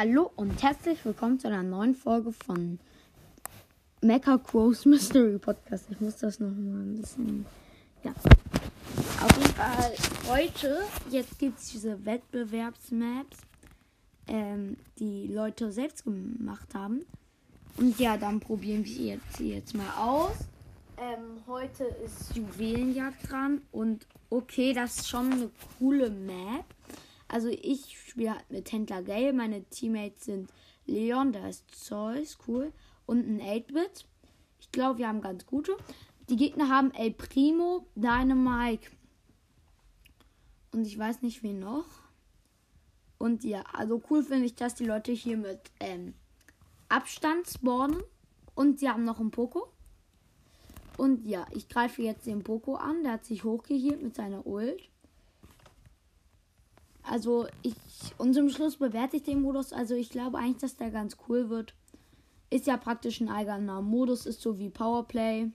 Hallo und herzlich willkommen zu einer neuen Folge von Mecha Crows Mystery Podcast. Ich muss das noch mal ein bisschen. Ja. Auf jeden Fall heute, jetzt gibt es diese Wettbewerbsmaps, ähm, die Leute selbst gemacht haben. Und ja, dann probieren wir jetzt, jetzt mal aus. Ähm, heute ist Juwelenjagd dran und okay, das ist schon eine coole Map. Also ich spiele halt mit Händler Gale. Meine Teammates sind Leon, da ist Zeus, cool. Und ein 8-Bit. Ich glaube, wir haben ganz gute. Die Gegner haben El Primo, Dynamike. Und ich weiß nicht, wen noch. Und ja, also cool finde ich, dass die Leute hier mit ähm, Abstand spawnen. Und sie haben noch einen Poco. Und ja, ich greife jetzt den Poco an. Der hat sich hochgehielt mit seiner Ult. Also ich, und zum Schluss bewerte ich den Modus. Also ich glaube eigentlich, dass der ganz cool wird. Ist ja praktisch ein eigener Modus, ist so wie Powerplay.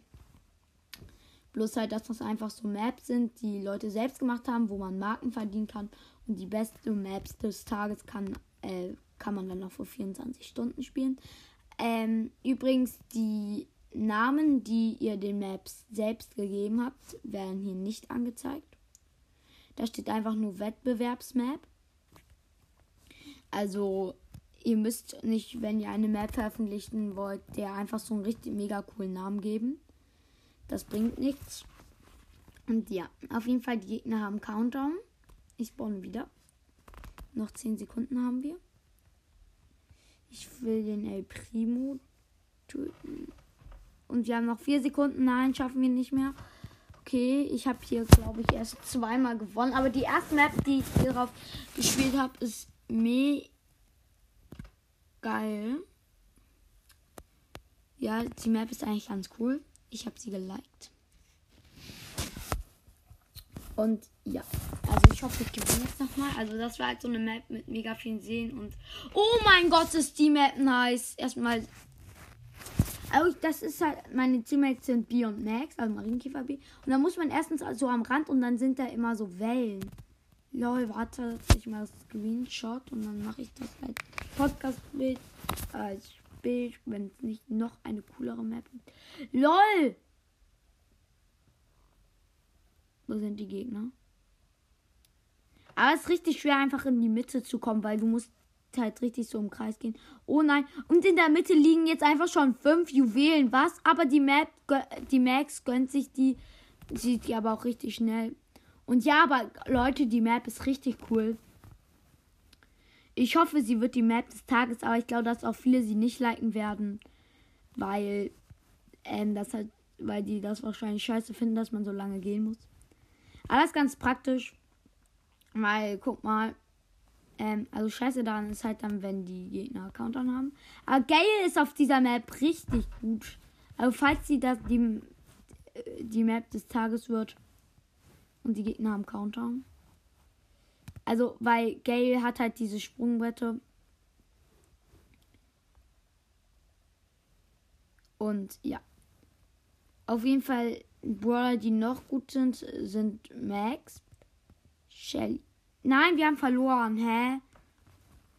Bloß halt, dass das einfach so Maps sind, die Leute selbst gemacht haben, wo man Marken verdienen kann. Und die besten Maps des Tages kann, äh, kann man dann noch vor 24 Stunden spielen. Ähm, übrigens, die Namen, die ihr den Maps selbst gegeben habt, werden hier nicht angezeigt. Da steht einfach nur Wettbewerbsmap. Also ihr müsst nicht, wenn ihr eine Map veröffentlichen wollt, der einfach so einen richtig mega coolen Namen geben. Das bringt nichts. Und ja, auf jeden Fall, die Gegner haben Countdown. Ich spawn wieder. Noch 10 Sekunden haben wir. Ich will den El Primo töten. Und wir haben noch 4 Sekunden. Nein, schaffen wir nicht mehr. Okay, ich habe hier, glaube ich, erst zweimal gewonnen. Aber die erste Map, die ich hier drauf gespielt habe, ist me geil. Ja, die Map ist eigentlich ganz cool. Ich habe sie geliked. Und ja, also ich hoffe, ich gewinne jetzt nochmal. Also das war halt so eine Map mit mega vielen Seen und... Oh mein Gott, ist die Map nice. Erstmal also das ist halt, meine Teammates sind B und Max, also Marienkäfer B. Und dann muss man erstens so am Rand und dann sind da immer so Wellen. Lol, warte, ich mal Screenshot und dann mache ich das halt Podcast-Bild als Bild, wenn es nicht noch eine coolere Map gibt. LOL! Wo sind die Gegner? Aber es ist richtig schwer, einfach in die Mitte zu kommen, weil du musst halt richtig so im Kreis gehen. Oh nein. Und in der Mitte liegen jetzt einfach schon fünf Juwelen. Was? Aber die Map, die Max gönnt sich die. Sieht die aber auch richtig schnell. Und ja, aber Leute, die Map ist richtig cool. Ich hoffe, sie wird die Map des Tages, aber ich glaube, dass auch viele sie nicht liken werden. Weil, ähm, das halt, weil die das wahrscheinlich scheiße finden, dass man so lange gehen muss. Ist ganz praktisch. Weil, guck mal, ähm, also scheiße daran ist halt dann, wenn die Gegner Countdown haben. Aber Gale ist auf dieser Map richtig gut. Also falls sie das die, die Map des Tages wird und die Gegner haben Countdown. Also, weil Gale hat halt diese Sprungbretter. Und ja. Auf jeden Fall, Brawler, die noch gut sind, sind Max, Shelly, Nein, wir haben verloren. Hä?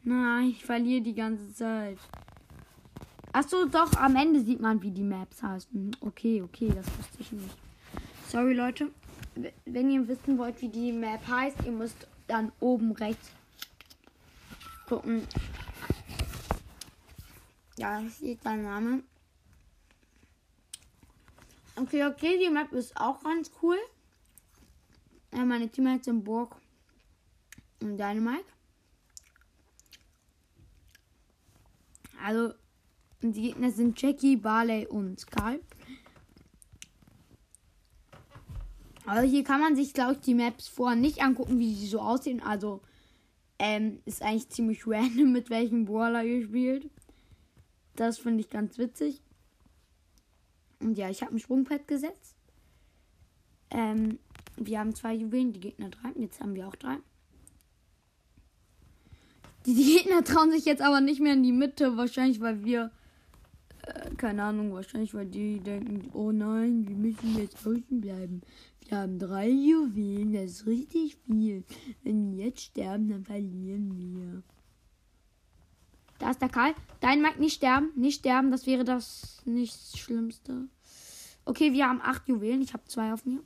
Nein, ich verliere die ganze Zeit. Achso, doch, am Ende sieht man, wie die Maps heißen. Okay, okay, das wusste ich nicht. Sorry, Leute. Wenn ihr wissen wollt, wie die Map heißt, ihr müsst dann oben rechts gucken. Ja, hier steht der Name. Okay, okay, die Map ist auch ganz cool. Ja, meine Teammates sind Burg und Dynamite. Also, die Gegner sind Jackie, Barley und Karl. Also hier kann man sich, glaube ich, die Maps vorher nicht angucken, wie sie so aussehen. Also, ähm, ist eigentlich ziemlich random, mit welchem Brawler ihr spielt. Das finde ich ganz witzig. Und ja, ich habe ein Sprungpad gesetzt. Ähm, wir haben zwei Juwelen, die Gegner drei. Jetzt haben wir auch drei. Die Gegner trauen sich jetzt aber nicht mehr in die Mitte. Wahrscheinlich, weil wir. Äh, keine Ahnung, wahrscheinlich, weil die denken: Oh nein, wir müssen jetzt außen bleiben. Wir haben drei Juwelen, das ist richtig viel. Wenn wir jetzt sterben, dann verlieren wir. Da ist der Karl. Dein Mike nicht sterben. Nicht sterben. Das wäre das nicht Schlimmste. Okay, wir haben acht Juwelen. Ich habe zwei auf mir.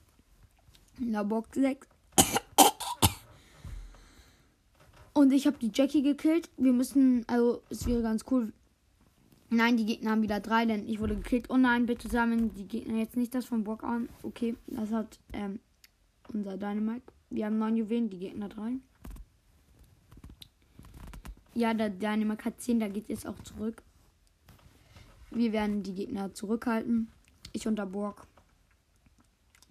In der Box sechs. Und ich habe die Jackie gekillt. Wir müssen, also es wäre ganz cool. Nein, die Gegner haben wieder drei, denn ich wurde gekillt. Oh nein, bitte sammeln die Gegner jetzt nicht das von Bock an. Okay, das hat ähm, unser Dynamite. Wir haben neun Juwelen, die Gegner drei. Ja, der Dynamite hat 10, da geht es auch zurück. Wir werden die Gegner zurückhalten. Ich unter Burg.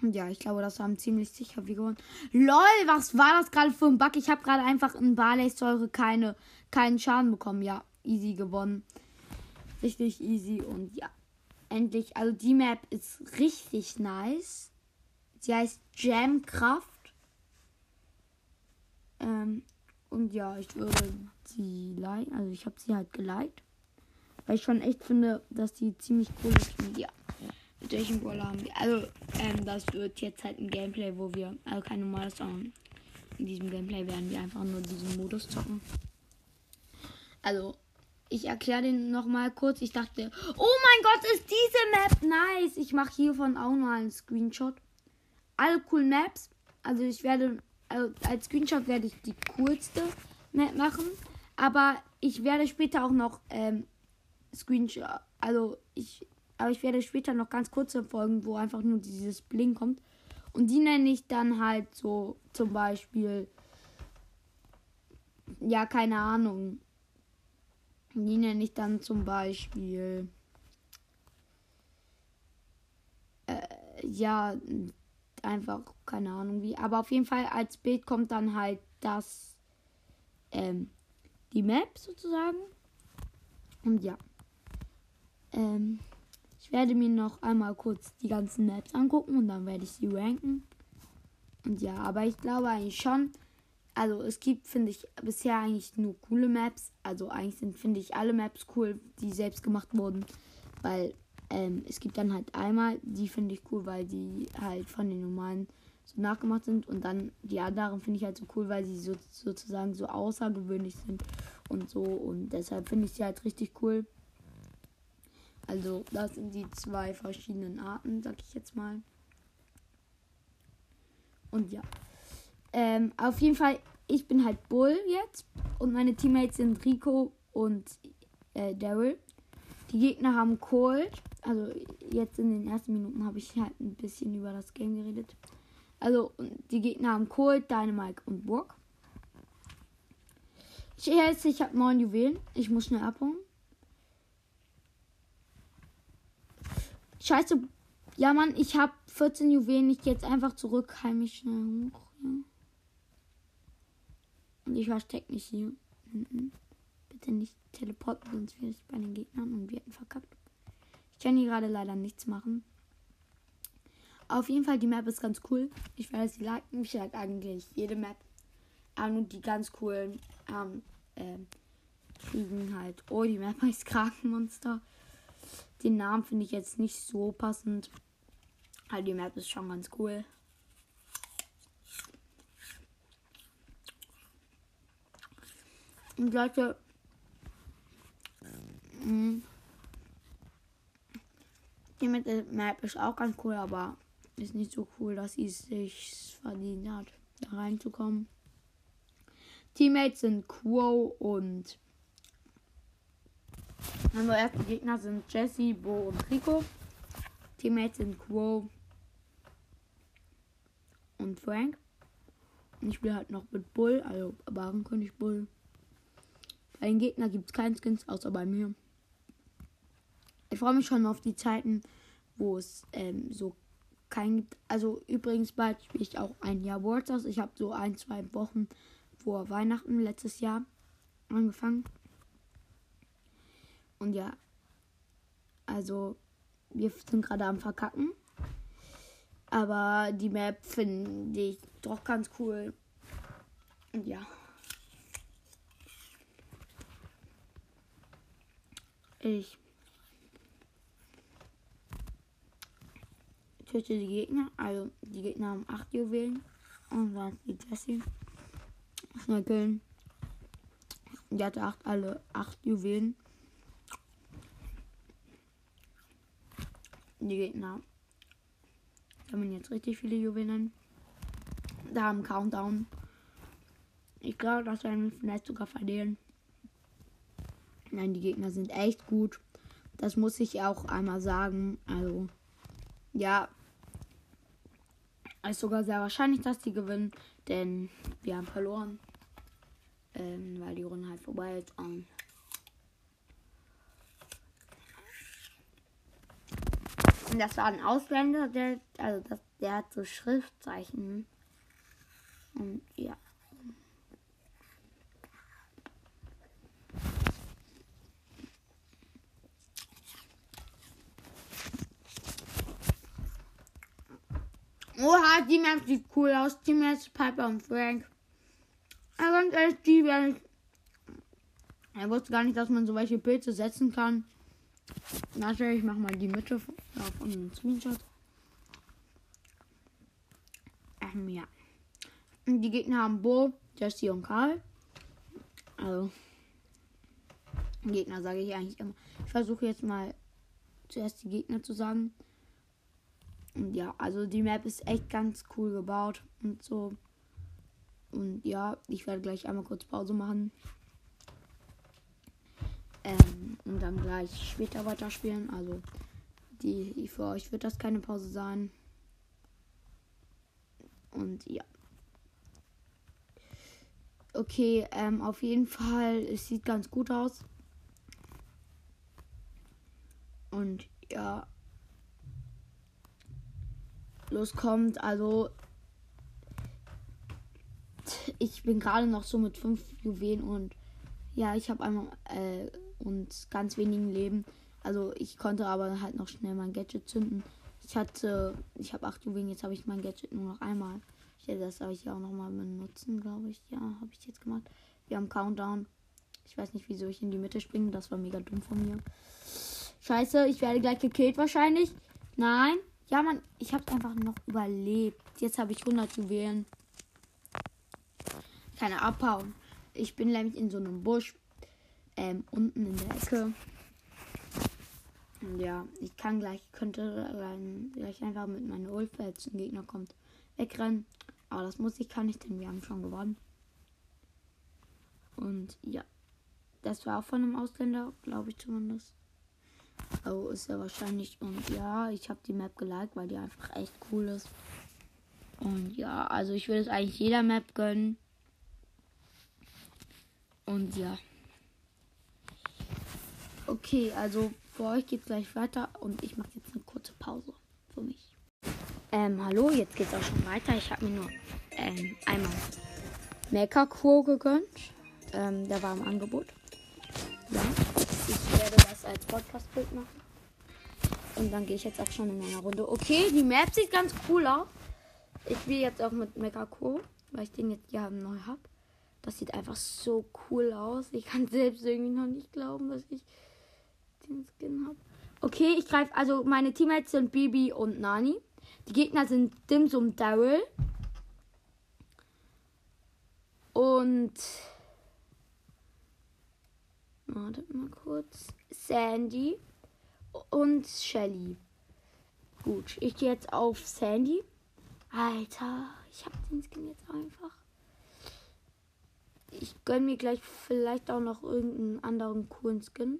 Und ja, ich glaube, das haben ziemlich sicher wir gewonnen. LOL, was war das gerade für ein Bug? Ich habe gerade einfach in Barley-Säure keine, keinen Schaden bekommen. Ja, easy gewonnen. Richtig easy und ja, endlich. Also die Map ist richtig nice. Sie heißt Jamkraft. Ähm, und ja, ich würde sie liken. Also ich habe sie halt geliked. Weil ich schon echt finde, dass die ziemlich cool ist. Ja. Mit welchem Brawler haben wir? Also, ähm, das wird jetzt halt ein Gameplay, wo wir, also kein normales, sondern in diesem Gameplay werden wir einfach nur diesen Modus zocken. Also, ich erkläre den nochmal kurz. Ich dachte, oh mein Gott, ist diese Map nice. Ich mache hiervon auch mal einen Screenshot. Alle coolen Maps. Also ich werde, also als Screenshot werde ich die coolste Map machen. Aber ich werde später auch noch ähm, Screenshot, also ich aber ich werde später noch ganz kurze Folgen, wo einfach nur dieses Bling kommt. Und die nenne ich dann halt so zum Beispiel. Ja, keine Ahnung. Die nenne ich dann zum Beispiel. Äh, ja, einfach keine Ahnung wie. Aber auf jeden Fall als Bild kommt dann halt das. Ähm, die Map sozusagen. Und ja. Ähm. Ich werde mir noch einmal kurz die ganzen Maps angucken und dann werde ich sie ranken. Und ja, aber ich glaube eigentlich schon. Also es gibt, finde ich, bisher eigentlich nur coole Maps. Also eigentlich sind, finde ich, alle Maps cool, die selbst gemacht wurden. Weil ähm, es gibt dann halt einmal, die finde ich cool, weil die halt von den normalen so nachgemacht sind. Und dann die anderen finde ich halt so cool, weil sie so, sozusagen so außergewöhnlich sind und so. Und deshalb finde ich sie halt richtig cool. Also das sind die zwei verschiedenen Arten, sag ich jetzt mal. Und ja. Ähm, auf jeden Fall, ich bin halt Bull jetzt. Und meine Teammates sind Rico und äh, Daryl. Die Gegner haben Cold. Also jetzt in den ersten Minuten habe ich halt ein bisschen über das Game geredet. Also die Gegner haben Cold, Dynamite und Burg. Ich, ich habe neun Juwelen. Ich muss schnell abhauen. Scheiße. Ja, Mann, ich habe 14 Juwelen. Ich gehe jetzt einfach zurück. Heim schnell hoch. Ja. Und ich verstecke mich hier. Mhm. Bitte nicht teleporten, sonst werde ich bei den Gegnern und wir hätten verkackt. Ich kann hier gerade leider nichts machen. Auf jeden Fall, die Map ist ganz cool. Ich werde sie liken. Ich like eigentlich jede Map. Aber nur die ganz coolen ähm, äh, kriegen halt. Oh, die Map heißt Krakenmonster. Den Namen finde ich jetzt nicht so passend. Aber die Map ist schon ganz cool. Und Leute, mm, die mit der Map ist auch ganz cool, aber ist nicht so cool, dass sie es sich verdient hat, da reinzukommen. Teammates sind Quo und Unsere ersten Gegner sind Jesse, Bo und Rico. Teammates sind Quo und Frank. Und ich spiele halt noch mit Bull, also Barenkönig Bull. Bei den Gegnern gibt es keinen Skins, außer bei mir. Ich freue mich schon auf die Zeiten, wo es ähm, so kein gibt. Also übrigens bald spiele ich auch ein Jahr World Ich habe so ein, zwei Wochen vor Weihnachten letztes Jahr angefangen. Und ja, also wir sind gerade am Verkacken. Aber die Map finde ich doch ganz cool. Und ja. Ich töte die Gegner. Also die Gegner haben 8 Juwelen. Und dann die Jessie. Schnell killen. Die hatte acht, alle acht Juwelen. Die Gegner haben jetzt richtig viele Juwelen. Da haben Countdown. Ich glaube, dass wir vielleicht sogar verlieren. Nein, die Gegner sind echt gut. Das muss ich auch einmal sagen. Also, ja. Ist sogar sehr wahrscheinlich, dass die gewinnen. Denn wir haben verloren. Ähm, weil die Runde halt vorbei ist. Und das war ein Ausländer, der, also das, der hat so Schriftzeichen. Und ja. Oha, die Map sieht cool aus. Die Map ist Piper und Frank. Aber ganz ehrlich, die werden. Er wusste gar nicht, dass man so welche Pilze setzen kann. Natürlich, ich mach mal die Mitte von dem Screenshot. Ähm, ja. Die Gegner haben Bo, Jesse und Karl. Also. Gegner sage ich eigentlich immer. Ich versuche jetzt mal zuerst die Gegner zu sagen. Und ja, also die Map ist echt ganz cool gebaut und so. Und ja, ich werde gleich einmal kurz Pause machen. Ähm, und dann gleich später weiterspielen. Also die, für euch wird das keine Pause sein. Und ja. Okay, ähm, auf jeden Fall, es sieht ganz gut aus. Und ja, los kommt. Also ich bin gerade noch so mit fünf Juwelen und ja, ich habe einmal äh, und ganz wenigen Leben. Also ich konnte aber halt noch schnell mein Gadget zünden. Ich hatte, ich habe acht Juwelen, jetzt habe ich mein Gadget nur noch einmal. Ich hätte das aber ich auch noch mal benutzen, glaube ich. Ja, habe ich jetzt gemacht. Wir haben Countdown. Ich weiß nicht, wieso ich in die Mitte springe. Das war mega dumm von mir. Scheiße, ich werde gleich gekillt wahrscheinlich. Nein. Ja, Mann, ich habe einfach noch überlebt. Jetzt habe ich 100 Juwelen. Keine abhauen. Ich bin nämlich in so einem Busch. Ähm, unten in der Ecke. Und ja, ich kann gleich, könnte gleich einfach mit meiner Ulf, falls ein Gegner kommt, wegrennen. Aber das muss ich, kann ich, denn wir haben schon gewonnen. Und ja, das war auch von einem Ausländer, glaube ich zumindest. Oh, ist ja wahrscheinlich. Und ja, ich habe die Map geliked, weil die einfach echt cool ist. Und ja, also ich würde es eigentlich jeder Map gönnen. Und ja. Okay, also für euch geht es gleich weiter und ich mache jetzt eine kurze Pause für mich. Ähm, hallo, jetzt geht's auch schon weiter. Ich habe mir nur ähm, einmal Quo gegönnt. Ähm, der war im Angebot. Ja werde das als Podcast-Bild machen. Und dann gehe ich jetzt auch schon in einer Runde. Okay, die Map sieht ganz cool aus. Ich spiele jetzt auch mit Megaco, weil ich den jetzt ja neu habe. Das sieht einfach so cool aus. Ich kann selbst irgendwie noch nicht glauben, dass ich den Skin habe. Okay, ich greife. Also meine Teammates sind Bibi und Nani. Die Gegner sind Dims und Daryl. Und Wartet mal kurz. Sandy und Shelly. Gut, ich gehe jetzt auf Sandy. Alter, ich habe den Skin jetzt einfach. Ich gönne mir gleich vielleicht auch noch irgendeinen anderen coolen Skin.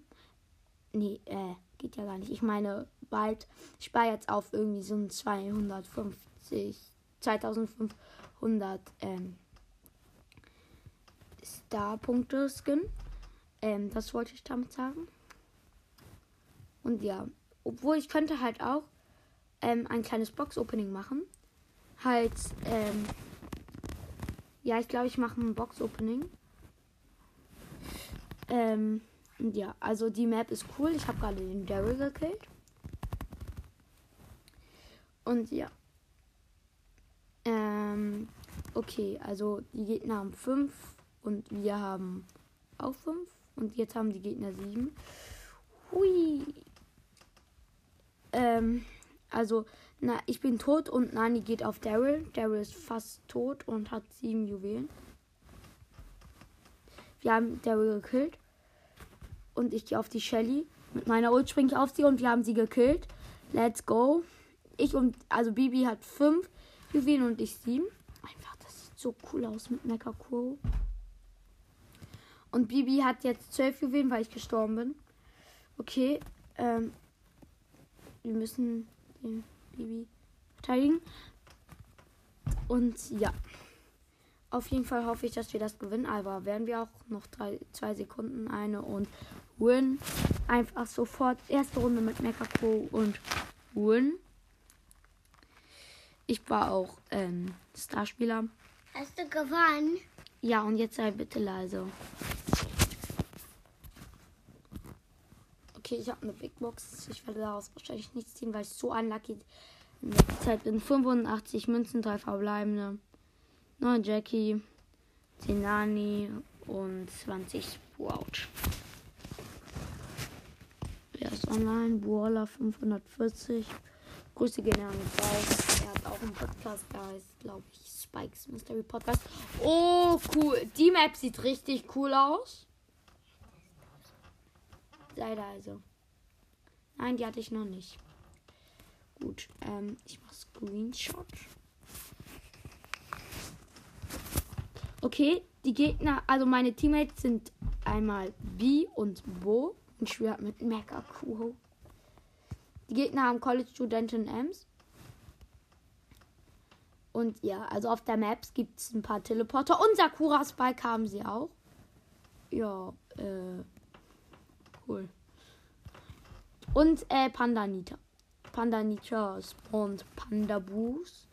Nee, äh, geht ja gar nicht. Ich meine, bald. Ich spare jetzt auf irgendwie so ein 250, 2500 ähm, Star-Punkte-Skin. Ähm, das wollte ich damit sagen. Und ja, obwohl ich könnte halt auch ähm, ein kleines Box-Opening machen. Halt, ähm, ja, ich glaube, ich mache ein Box-Opening. Ähm, ja, also die Map ist cool. Ich habe gerade den Daryl gekillt. Und ja. Ähm, okay, also die Gegner haben 5 und wir haben auch 5. Und jetzt haben die Gegner sieben. Hui. Ähm, also, na, ich bin tot und Nani geht auf Daryl. Daryl ist fast tot und hat sieben Juwelen. Wir haben Daryl gekillt. Und ich gehe auf die Shelly. Mit meiner Ult springe ich auf sie und wir haben sie gekillt. Let's go. Ich und, also Bibi hat fünf Juwelen und ich sieben. Einfach, das sieht so cool aus mit Crow. Und Bibi hat jetzt zwölf Juwelen, weil ich gestorben bin. Okay, ähm, wir müssen den Bibi verteidigen. Und ja. Auf jeden Fall hoffe ich, dass wir das gewinnen. Aber werden wir auch noch drei, zwei Sekunden eine und win. Einfach sofort erste Runde mit Mecha Pro und win. Ich war auch ähm, Starspieler. Hast du gewonnen? Ja, und jetzt sei bitte leise. Okay, ich habe eine Big Box. Ich werde daraus wahrscheinlich nichts ziehen, weil ich so unlucky in der Zeit bin. 85 Münzen, 3 verbleibende. 9 Jackie, 10 Nani und 20 Sprout. Ist online? Buola 540. Grüße gehen an raus. Er hat auch einen Podcast, der heißt, glaube ich, Spikes Mystery Podcast. Oh, cool. Die Map sieht richtig cool aus. Sei da also. Nein, die hatte ich noch nicht. Gut, ähm, ich mache Screenshot. Okay, die Gegner, also meine Teammates sind einmal B und Bo. Und ich schwör mit Mecha Kuho. Die Gegner haben College Studentin Ems. Und ja, also auf der Maps gibt es ein paar Teleporter. Und Sakura Spike haben sie auch. Ja, äh. Cool. Und äh, Pandanita. Pandanita spawnt Pandabus.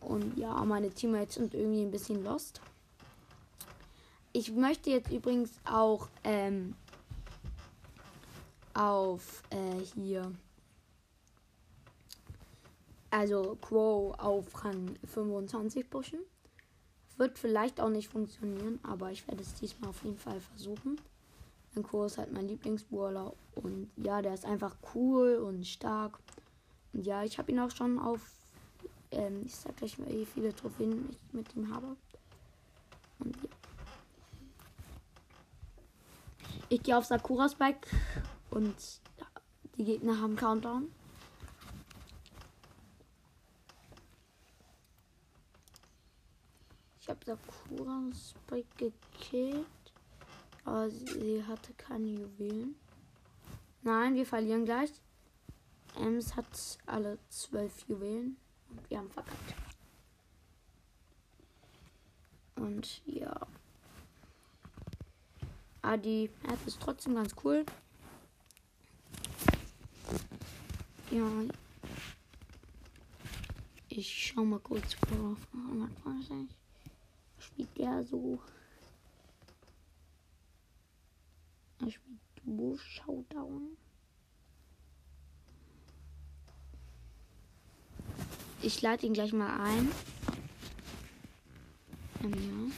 Und ja, meine Teammates sind irgendwie ein bisschen lost. Ich möchte jetzt übrigens auch ähm, auf äh, hier. Also Crow auf Rang 25 pushen. Wird vielleicht auch nicht funktionieren, aber ich werde es diesmal auf jeden Fall versuchen. Ein Crow ist halt mein Lieblingsbrawler und ja, der ist einfach cool und stark. Und ja, ich habe ihn auch schon auf, ähm, ich sag gleich mal, wie viele Trophäen ich mit ihm habe. Und ja. Ich gehe auf Sakura Spike und die Gegner haben Countdown. Ich habe Sakura Spike gekillt. Aber sie hatte keine Juwelen. Nein, wir verlieren gleich. Ems hat alle zwölf Juwelen. Und wir haben verkackt. Und ja. Aber die App ist trotzdem ganz cool. Ja. Ich schau mal kurz vor. Spielt der so? Er spielt Duo Showdown. Ich lade ihn gleich mal ein. Ähm, ja.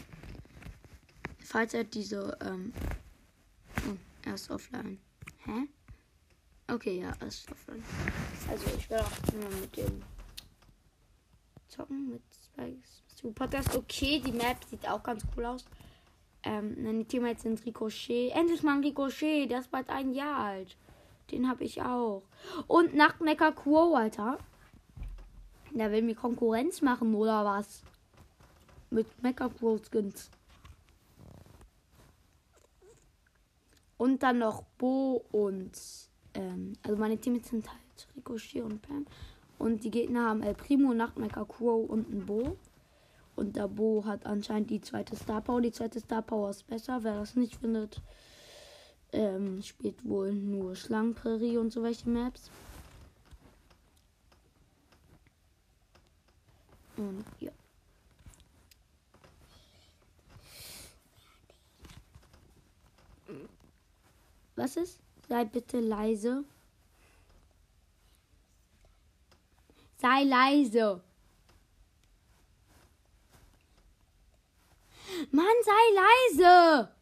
Falls er diese, ähm. Oh, er ist offline. Hä? Okay, ja, ist offline. Also ich werde auch immer mit dem zocken mit Spikes. Podcast. Okay, die Map sieht auch ganz cool aus. Ähm, meine Teammates sind Ricochet. Endlich mal ein Ricochet, der ist bald ein Jahr alt. Den habe ich auch. Und Nachtmecker Quo, Alter. Der will mir Konkurrenz machen, oder was? Mit Mecha Quo Skins. Und dann noch Bo und. Ähm, also meine Teammates sind halt Ricochet und Pam. Und die Gegner haben El Primo, Nachtmecker Quo und ein Bo. Und der Bo hat anscheinend die zweite Star Power. Die zweite Star Power ist besser. Wer das nicht findet, ähm, spielt wohl nur Schlangenprärie und so welche Maps. Und ja. Was ist? Sei bitte leise. Sei leise. Mann, sei leise!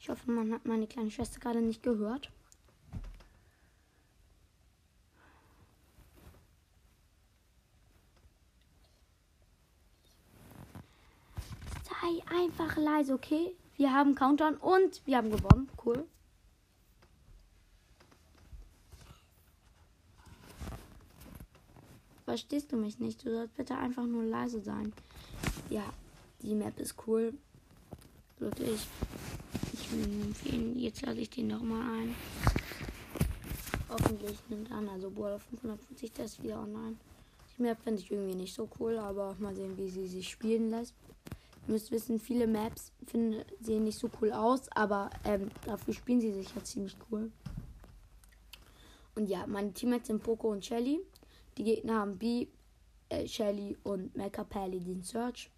Ich hoffe, man hat meine kleine Schwester gerade nicht gehört. Sei einfach leise, okay? Wir haben Countdown und wir haben gewonnen. Cool. Verstehst du mich nicht? Du sollst bitte einfach nur leise sein. Ja, die Map ist cool. Wirklich. Ich will empfehlen. Jetzt lasse ich den nochmal ein. Hoffentlich nimmt an. Also Boah 550 Test wieder online. Die Map finde ich irgendwie nicht so cool, aber mal sehen, wie sie sich spielen lässt. Müsst wissen, viele Maps finden, sehen nicht so cool aus, aber ähm, dafür spielen sie sich ja ziemlich cool. Und ja, meine Teammates sind Poco und Shelly. Die Gegner haben B, äh, Shelly und Mecha Pally den Search.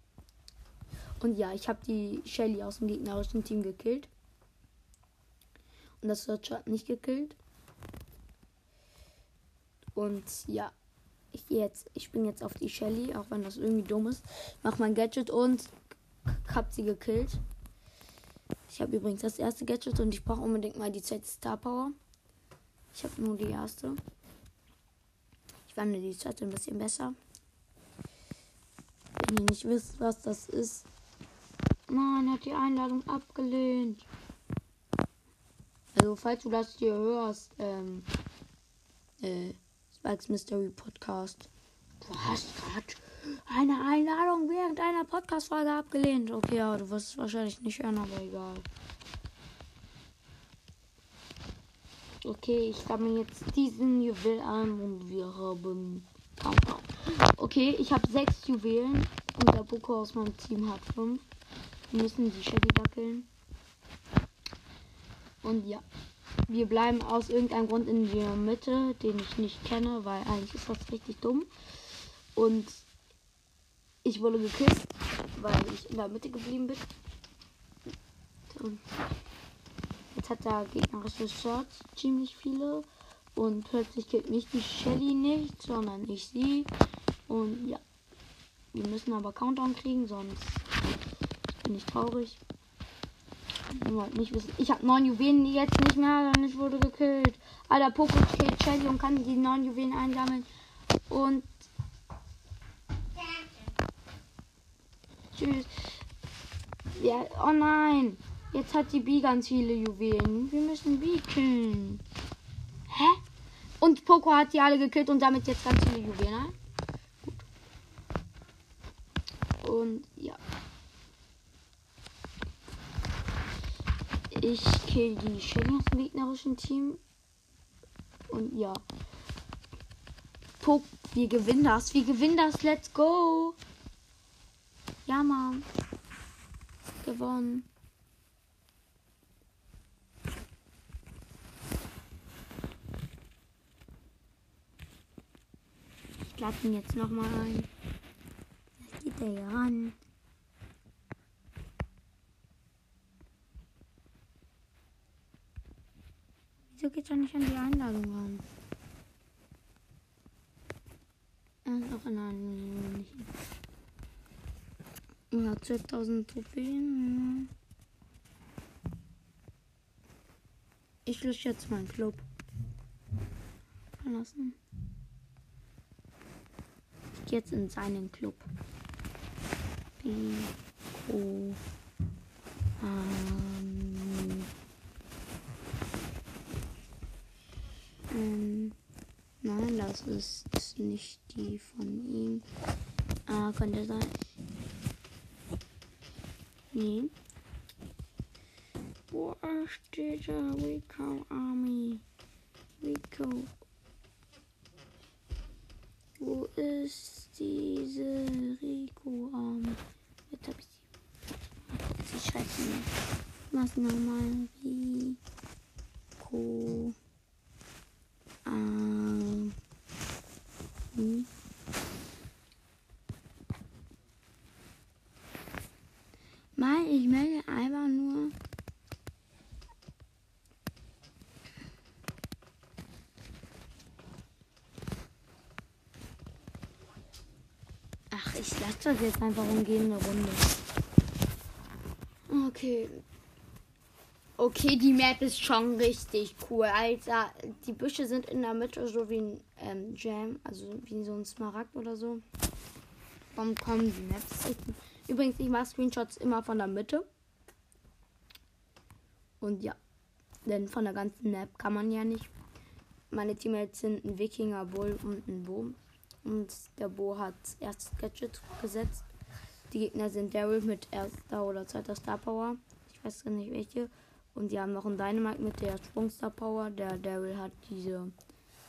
Und ja, ich habe die Shelly aus dem gegnerischen Team gekillt. Und das Search hat nicht gekillt. Und ja, ich jetzt, ich bin jetzt auf die Shelly, auch wenn das irgendwie dumm ist. Mach mein Gadget und hab sie gekillt. Ich habe übrigens das erste Gadget und ich brauche unbedingt mal die zweite Star Power. Ich habe nur die erste. Ich wandle die zweite ein bisschen besser. Wenn ihr nicht wisst, was das ist. Nein, hat die Einladung abgelehnt. Also, falls du das hier hörst, ähm, äh, Spikes Mystery Podcast. Du hast gerade eine Einladung während einer Podcast-Folge abgelehnt. Okay, ja, du wirst es wahrscheinlich nicht hören, aber egal. Okay, ich sammle jetzt diesen Juwel an und wir haben. Okay, ich habe sechs Juwelen und der Boko aus meinem Team hat fünf. Wir müssen die Shelly wackeln. Und ja, wir bleiben aus irgendeinem Grund in der Mitte, den ich nicht kenne, weil eigentlich ist das richtig dumm. Und ich wurde gekillt, weil ich in der Mitte geblieben bin. Und jetzt hat der gegnerische Shirts ziemlich viele. Und plötzlich killt mich die Shelly nicht, sondern ich sie. Und ja, wir müssen aber Countdown kriegen, sonst bin ich traurig. Nicht wissen. Ich habe neun Juwelen jetzt nicht mehr, denn ich wurde gekillt. Alter, Poco killt Shelly und kann die neun Juwelen einsammeln. Und Tschüss. Ja, oh nein. Jetzt hat die B ganz viele Juwelen. Wir müssen B killen. Hä? Und Poco hat die alle gekillt und damit jetzt ganz viele Juwelen. Gut. Und ja. Ich kill die Shelly aus dem gegnerischen Team. Und ja. Poco, wir gewinnen das. Wir gewinnen das. Let's go. Ja, Mann. Gewonnen. Ich lade ihn jetzt nochmal ein. Jetzt geht er hier ran. Wieso geht er nicht an die Einladung ran? Er ist auch in einer Million. Ja, 12.000 Trophäen. Ich lösche jetzt meinen Club. Verlassen. Ich gehe jetzt in seinen Club. Pico. Ähm, ähm, nein, das ist nicht die von ihm. Ah, könnte sein. Nee. Wo steht da Rico Army? Rico. Wo ist diese Rico Army? Jetzt hab ich sie. Sie schreibt mir. Was nochmal? Rico Army. Mal, ich melde einfach nur. Das jetzt einfach umgehen eine Runde. Okay. Okay, die Map ist schon richtig cool. Alter, die Büsche sind in der Mitte so wie ein ähm, Jam, also wie so ein Smaragd oder so. Warum kommen die Maps? Übrigens, ich mache Screenshots immer von der Mitte. Und ja, denn von der ganzen Map kann man ja nicht. Meine Teammates sind ein Wikinger, Bull und ein Bo. Und der Bo hat erstes Gadget gesetzt. Die Gegner sind Daryl mit erster oder zweiter Star Power. Ich weiß gar nicht welche. Und die haben noch einen Dynamite mit der Sprungstar Power. Der Daryl hat diese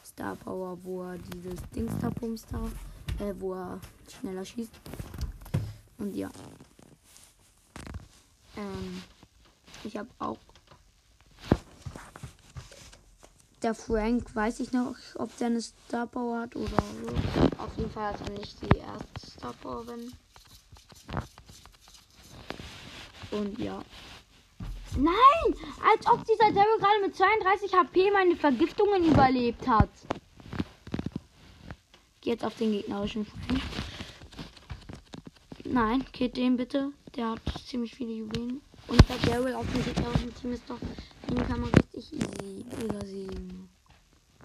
Star Power, wo er dieses Dings da pumpst da, äh, wo er schneller schießt. Und ja. Ähm, ich habe auch der Frank, weiß ich noch, ob der eine Star Power hat oder so. Auf jeden Fall hat er nicht die erste Star Power, wenn. Und ja. Nein! Als ob dieser Daryl gerade mit 32 HP meine Vergiftungen überlebt hat. Geh jetzt auf den gegnerischen Frank. Nein, geht den bitte. Der hat ziemlich viele Juwelen. Und der Daryl auf dem gegnerischen Team ist doch. Den kann man richtig easy übersehen.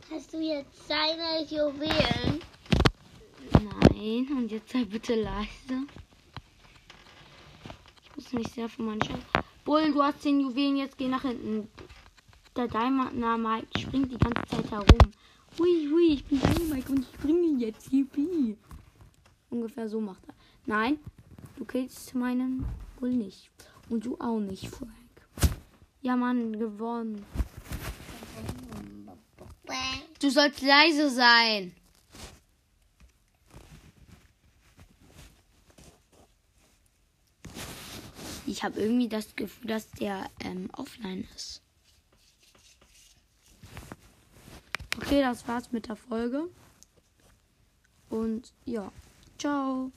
Hast du jetzt seine Juwelen? Nein, und jetzt sei bitte leise. Ich muss mich sehr für meinen Chef. Bull, du hast 10 Juwelen, jetzt geh nach hinten. Der Dynamite springt die ganze Zeit herum. Hui, hui, ich bin Dynamite und ich springe jetzt. Yippie. Ungefähr so macht er. Nein, du killst meinen Bull nicht. Und du auch nicht, Frank. Ja, Mann, gewonnen. Du sollst leise sein. Ich habe irgendwie das Gefühl, dass der ähm, offline ist. Okay, das war's mit der Folge. Und ja, ciao.